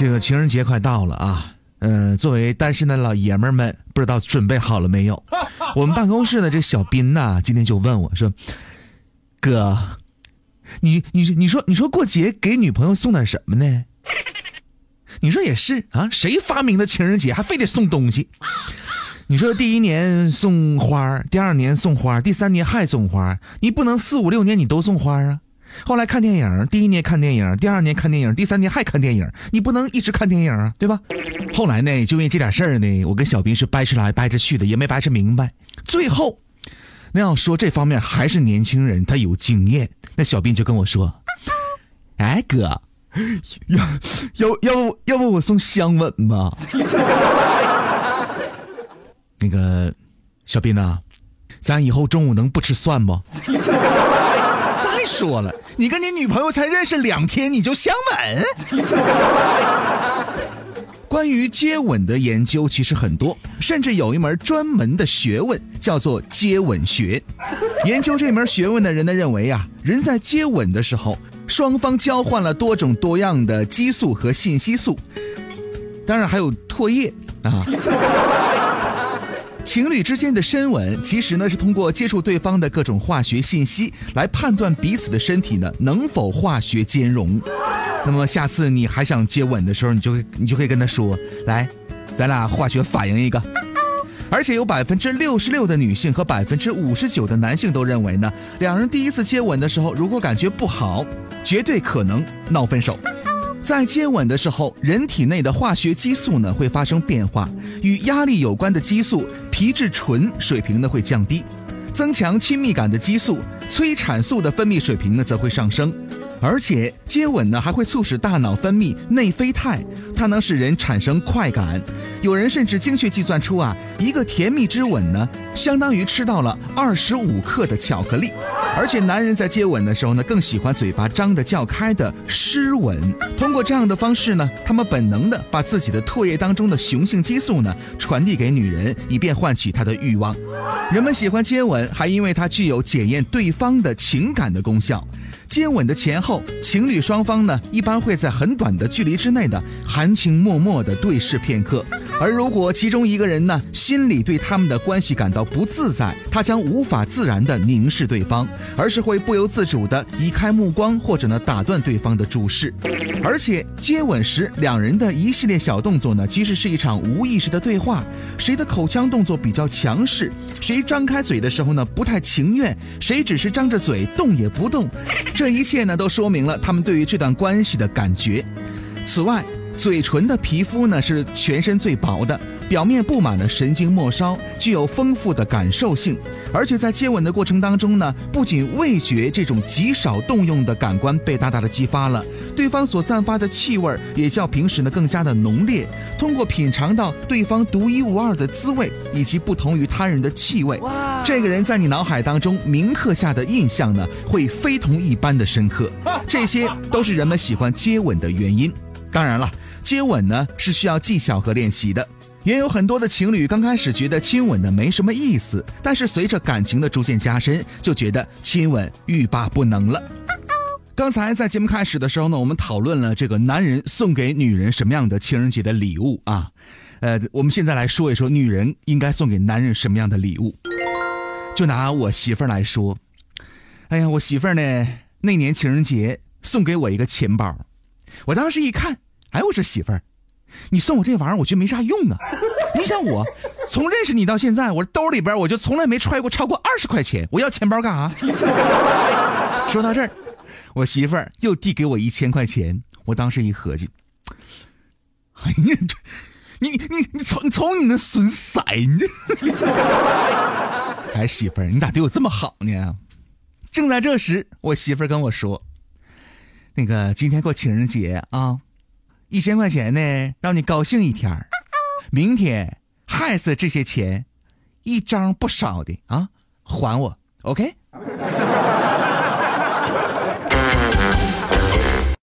这个情人节快到了啊，嗯、作为单身的老爷们儿们，不知道准备好了没有？我们办公室的这小斌呐、今天就问我说：“哥，你你你说你说过节给女朋友送点什么呢？”你说也是啊，谁发明的情人节还非得送东西？你说第一年送花，第二年送花，第三年还送花，你不能四五六年你都送花啊？后来看电影，第一年看电影，第二年看电影，第三年还看电影，你不能一直看电影啊，对吧？后来呢，就因为这点事儿呢，我跟小兵是掰扯来掰扯去的，也没掰扯明白。最后，那要说这方面还是年轻人，他有经验。那小兵就跟我说：“哎，哥，要要要不要不我送香吻吧？” 那个小斌呐、咱以后中午能不吃蒜不？再说了，你跟你女朋友才认识两天，你就相吻？关于接吻的研究其实很多，甚至有一门专门的学问叫做接吻学。研究这门学问的人呢认为啊，人在接吻的时候，双方交换了多种多样的激素和信息素，当然还有唾液啊。情侣之间的深吻，其实呢是通过接触对方的各种化学信息来判断彼此的身体呢能否化学兼容。那么下次你还想接吻的时候，你就会你就可以跟他说：“来，咱俩化学反应一个。”而且有百分之六十六的女性和百分之五十九的男性都认为呢，两人第一次接吻的时候，如果感觉不好，绝对可能闹分手。在接吻的时候，人体内的化学激素呢会发生变化，与压力有关的激素皮质醇水平呢会降低，增强亲密感的激素催产素的分泌水平呢则会上升，而且接吻呢还会促使大脑分泌内啡肽，它能使人产生快感。有人甚至精确计算出啊，一个甜蜜之吻呢，相当于吃到了二十五克的巧克力。而且男人在接吻的时候呢，更喜欢嘴巴张得较开的湿吻。通过这样的方式呢，他们本能的把自己的唾液当中的雄性激素呢传递给女人，以便唤起她的欲望。人们喜欢接吻，还因为它具有检验对方的情感的功效。接吻的前后，情侣双方呢一般会在很短的距离之内呢含情脉脉的对视片刻。而如果其中一个人呢心里对他们的关系感到不自在，他将无法自然地凝视对方，而是会不由自主地移开目光，或者呢打断对方的注视。而且接吻时，两人的一系列小动作呢，其实是一场无意识的对话。谁的口腔动作比较强势，谁张开嘴的时候呢不太情愿，谁只是张着嘴动也不动。这一切呢，都说明了他们对于这段关系的感觉。此外，嘴唇的皮肤呢是全身最薄的，表面布满了神经末梢，具有丰富的感受性。而且在接吻的过程当中呢，不仅味觉这种极少动用的感官被大大的激发了，对方所散发的气味也较平时呢更加的浓烈。通过品尝到对方独一无二的滋味以及不同于他人的气味，这个人在你脑海当中铭刻下的印象呢会非同一般的深刻。这些都是人们喜欢接吻的原因。当然了，接吻呢是需要技巧和练习的。也有很多的情侣刚开始觉得亲吻呢没什么意思，但是随着感情的逐渐加深，就觉得亲吻欲罢不能了。刚才在节目开始的时候呢，我们讨论了这个男人送给女人什么样的情人节的礼物啊。呃，我们现在来说一说女人应该送给男人什么样的礼物。就拿我媳妇儿来说，哎呀，我媳妇儿呢那年情人节送给我一个钱包，我当时一看，哎，我说媳妇儿，你送我这玩意儿，我觉得没啥用啊。你想我从认识你到现在，我兜里边我就从来没揣过超过二十块钱，我要钱包干啥？说到这儿，我媳妇儿又递给我一千块钱，我当时一合计，哎呀，这你你你瞅你瞅你那损色，你这，哎媳妇儿，你咋对我这么好呢？正在这时，我媳妇儿跟我说，那个今天过情人节啊，一千块钱呢，让你高兴一天儿明天还是这些钱，一张不少的啊，还我，OK？